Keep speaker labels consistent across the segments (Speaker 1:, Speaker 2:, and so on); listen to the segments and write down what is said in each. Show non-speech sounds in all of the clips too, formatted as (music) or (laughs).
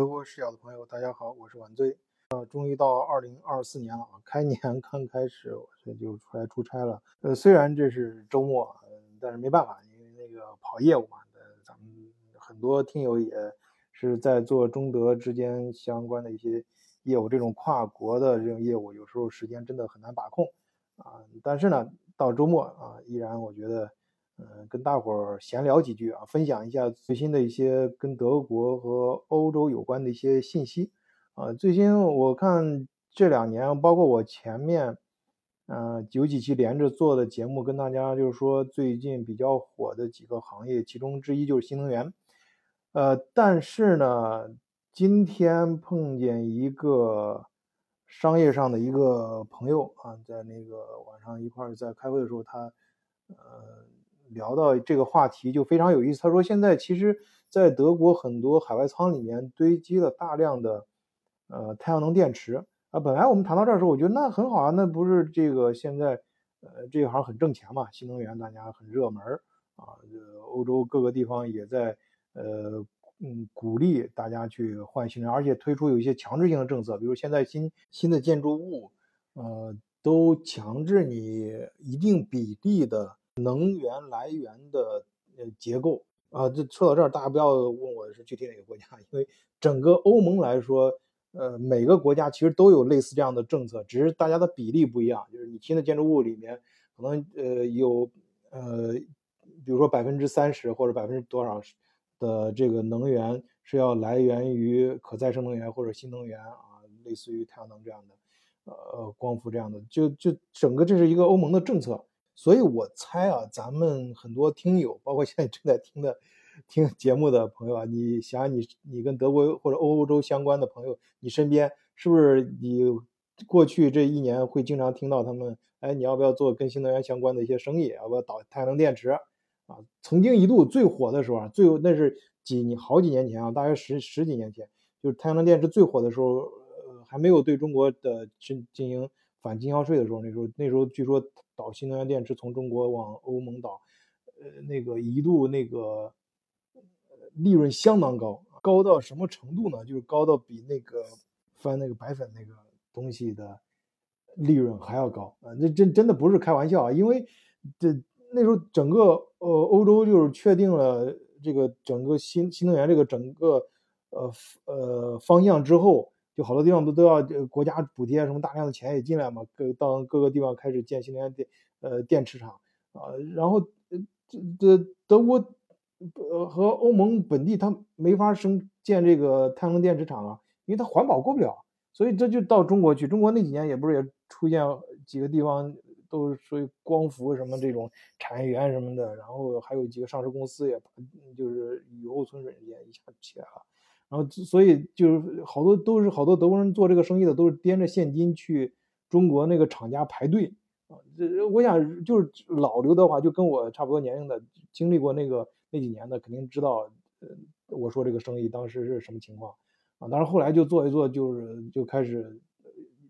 Speaker 1: 德国视角的朋友，大家好，我是晚醉。呃，终于到二零二四年了啊，开年 (laughs) 刚开始，我就出来出差了。呃，虽然这是周末，但是没办法，因为那个跑业务嘛。呃，咱们很多听友也是在做中德之间相关的一些业务，这种跨国的这种业务，有时候时间真的很难把控啊。但是呢，到周末啊，依然我觉得。嗯，跟大伙儿闲聊几句啊，分享一下最新的一些跟德国和欧洲有关的一些信息啊。最新我看这两年，包括我前面，嗯，有几期连着做的节目，跟大家就是说最近比较火的几个行业，其中之一就是新能源。呃，但是呢，今天碰见一个商业上的一个朋友啊，在那个晚上一块儿在开会的时候，他，呃。聊到这个话题就非常有意思。他说，现在其实，在德国很多海外仓里面堆积了大量的，呃，太阳能电池啊。本来我们谈到这儿的时候，我觉得那很好啊，那不是这个现在，呃，这一行很挣钱嘛，新能源大家很热门啊。欧洲各个地方也在，呃，嗯，鼓励大家去换新能源，而且推出有一些强制性的政策，比如现在新新的建筑物，呃，都强制你一定比例的。能源来源的呃结构啊，这说到这儿，大家不要问我是具体哪个国家，因为整个欧盟来说，呃，每个国家其实都有类似这样的政策，只是大家的比例不一样。就是你新的建筑物里面，可能呃有呃，比如说百分之三十或者百分之多少的这个能源是要来源于可再生能源或者新能源啊，类似于太阳能这样的，呃，光伏这样的，就就整个这是一个欧盟的政策。所以我猜啊，咱们很多听友，包括现在正在听的、听节目的朋友啊，你想你你跟德国或者欧洲相关的朋友，你身边是不是你过去这一年会经常听到他们，哎，你要不要做跟新能源相关的一些生意？要不要导太阳能电池？啊，曾经一度最火的时候啊，最那是几你好几年前啊，大约十十几年前，就是太阳能电池最火的时候，呃，还没有对中国的进进行。反经销税的时候，那时候那时候据说导新能源电池从中国往欧盟导，呃，那个一度那个利润相当高，高到什么程度呢？就是高到比那个翻那个白粉那个东西的利润还要高啊！那真真的不是开玩笑啊！因为这那时候整个呃欧洲就是确定了这个整个新新能源这个整个呃呃方向之后。就好多地方不都要国家补贴，什么大量的钱也进来嘛？各到各个地方开始建新能源电呃电池厂啊，然后这这德国呃和欧盟本地它没法生建这个太阳能电池厂啊，因为它环保过不了，所以这就到中国去。中国那几年也不是也出现几个地方都属于光伏什么这种产业园什么的，然后还有几个上市公司也就是雨后春笋也一下起来了。然后，所以就是好多都是好多德国人做这个生意的，都是掂着现金去中国那个厂家排队啊。这我想就是老刘德华，就跟我差不多年龄的，经历过那个那几年的，肯定知道，呃，我说这个生意当时是什么情况啊。但是后来就做一做，就是就开始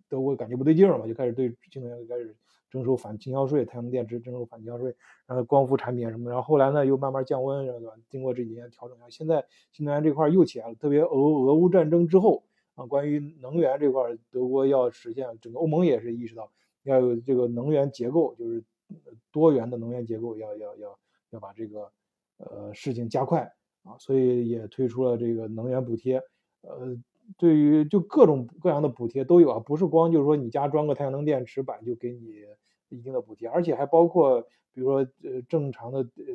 Speaker 1: 德国感觉不对劲了嘛，就开始对新能源开始。征收反倾销税，太阳能电池征收反倾销税，然后光伏产品什么，然后后来呢又慢慢降温，对吧？经过这几年调整，然后现在新能源这块又起来了。特别俄俄乌战争之后啊，关于能源这块，德国要实现，整个欧盟也是意识到要有这个能源结构，就是多元的能源结构，要要要要把这个呃事情加快啊，所以也推出了这个能源补贴，呃。对于就各种各样的补贴都有啊，不是光就是说你家装个太阳能电池板就给你一定的补贴，而且还包括比如说呃正常的呃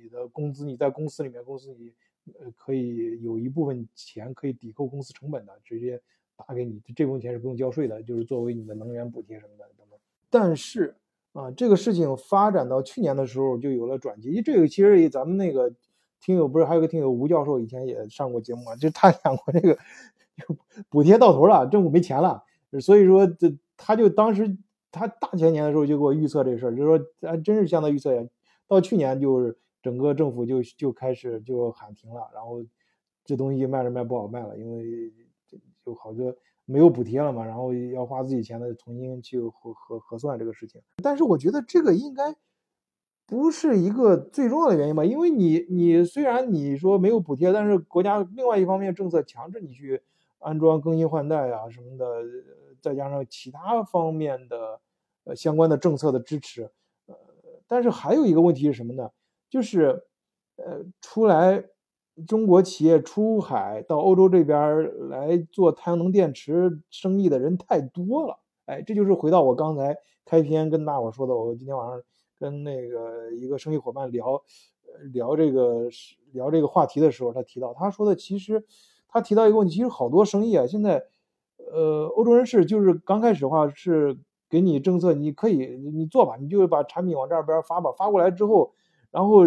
Speaker 1: 你的工资，你在公司里面，公司你呃可以有一部分钱可以抵扣公司成本的，直接打给你，这部分钱是不用交税的，就是作为你的能源补贴什么的等等。但是啊，这个事情发展到去年的时候就有了转机，因为这个其实咱们那个听友不是还有个听友吴教授以前也上过节目嘛，就他讲过这个。(laughs) 补贴到头了，政府没钱了，所以说这他就当时他大前年的时候就给我预测这事儿，就说还真是像他预测一样，到去年就是整个政府就就开始就喊停了，然后这东西卖着卖不好卖了，因为就好多没有补贴了嘛，然后要花自己钱的重新去核核核算这个事情。但是我觉得这个应该不是一个最重要的原因吧？因为你你虽然你说没有补贴，但是国家另外一方面政策强制你去安装更新换代啊什么的，再加上其他方面的呃相关的政策的支持，呃，但是还有一个问题是什么呢？就是呃出来中国企业出海到欧洲这边来做太阳能电池生意的人太多了。哎，这就是回到我刚才开篇跟大伙说的，我今天晚上。跟那个一个生意伙伴聊，聊这个聊这个话题的时候，他提到，他说的其实，他提到一个问题，其实好多生意啊，现在，呃，欧洲人是就是刚开始的话是给你政策，你可以你做吧，你就把产品往这边发吧，发过来之后，然后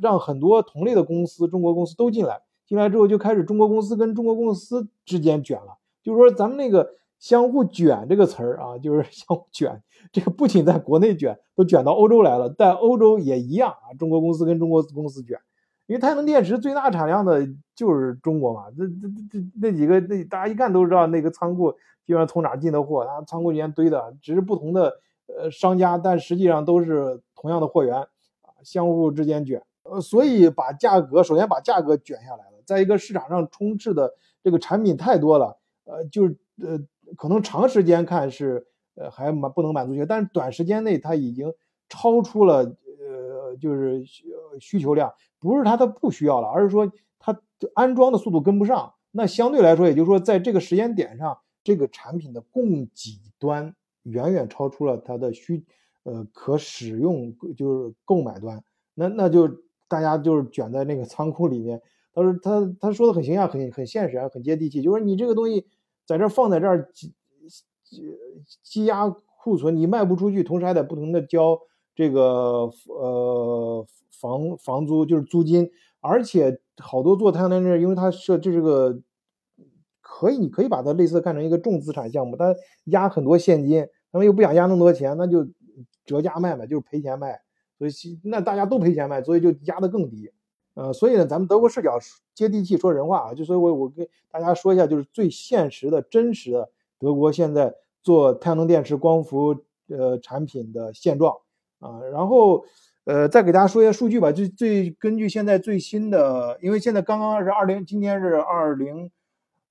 Speaker 1: 让很多同类的公司，中国公司都进来，进来之后就开始中国公司跟中国公司之间卷了，就是说咱们那个。相互卷这个词儿啊，就是 (laughs) 相互卷。这个不仅在国内卷，都卷到欧洲来了。在欧洲也一样啊，中国公司跟中国公司卷，因为太阳能电池最大产量的就是中国嘛。这这这那几个，那大家一看都知道那个仓库基本上从哪进的货，它仓库里面堆的只是不同的呃商家，但实际上都是同样的货源啊，相互之间卷。呃，所以把价格首先把价格卷下来了。再一个，市场上充斥的这个产品太多了，呃，就是呃。可能长时间看是，呃，还满不能满足需求，但是短时间内它已经超出了，呃，就是需求量，不是它它不需要了，而是说它安装的速度跟不上。那相对来说，也就是说，在这个时间点上，这个产品的供给端远远超出了它的需，呃，可使用就是购买端。那那就大家就是卷在那个仓库里面。他说他他说的很形象，很很现实啊，很接地气，就是你这个东西。在这放在这儿积积积压库存，你卖不出去，同时还得不停的交这个呃房房租，就是租金，而且好多做太阳能这，因为它设这是个可以，你可以把它类似看成一个重资产项目，它压很多现金，他们又不想压那么多钱，那就折价卖嘛，就是赔钱卖，所以那大家都赔钱卖，所以就压得更低。呃，所以呢，咱们德国视角接地气说人话啊，就所以，我我跟大家说一下，就是最现实的真实的德国现在做太阳能电池光伏呃产品的现状。啊，然后呃再给大家说一下数据吧，最最根据现在最新的，因为现在刚刚是二零，今天是二零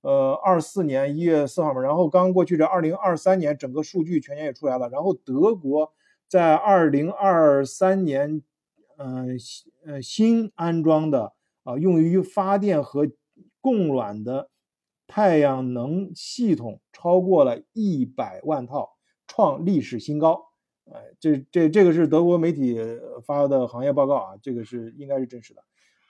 Speaker 1: 呃二四年一月四号嘛，然后刚过去这二零二三年整个数据全年也出来了，然后德国在二零二三年。嗯，呃，新安装的啊，用于发电和供暖的太阳能系统超过了一百万套，创历史新高。哎，这这这个是德国媒体发的行业报告啊，这个是应该是真实的。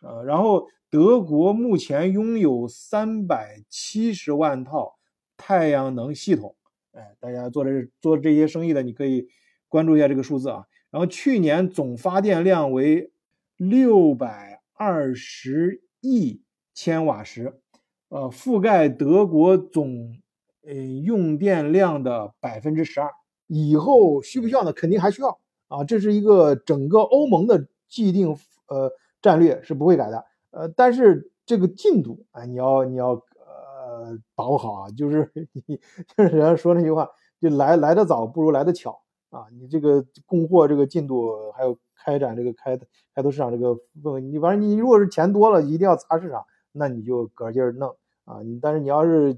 Speaker 1: 呃，然后德国目前拥有三百七十万套太阳能系统。哎，大家做这做这些生意的，你可以关注一下这个数字啊。然后去年总发电量为六百二十亿千瓦时，呃，覆盖德国总呃用电量的百分之十二。以后需不需要呢？肯定还需要啊，这是一个整个欧盟的既定呃战略是不会改的。呃，但是这个进度啊，你要你要呃把握好啊，就是 (laughs) 你就是人家说那句话，就来来的早不如来的巧。啊，你这个供货这个进度，还有开展这个开开拓市场这个问你反正你如果是钱多了，一定要砸市场，那你就搁劲儿弄啊。你但是你要是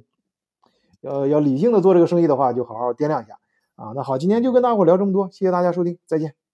Speaker 1: 要要理性的做这个生意的话，就好好掂量一下啊。那好，今天就跟大伙聊这么多，谢谢大家收听，再见。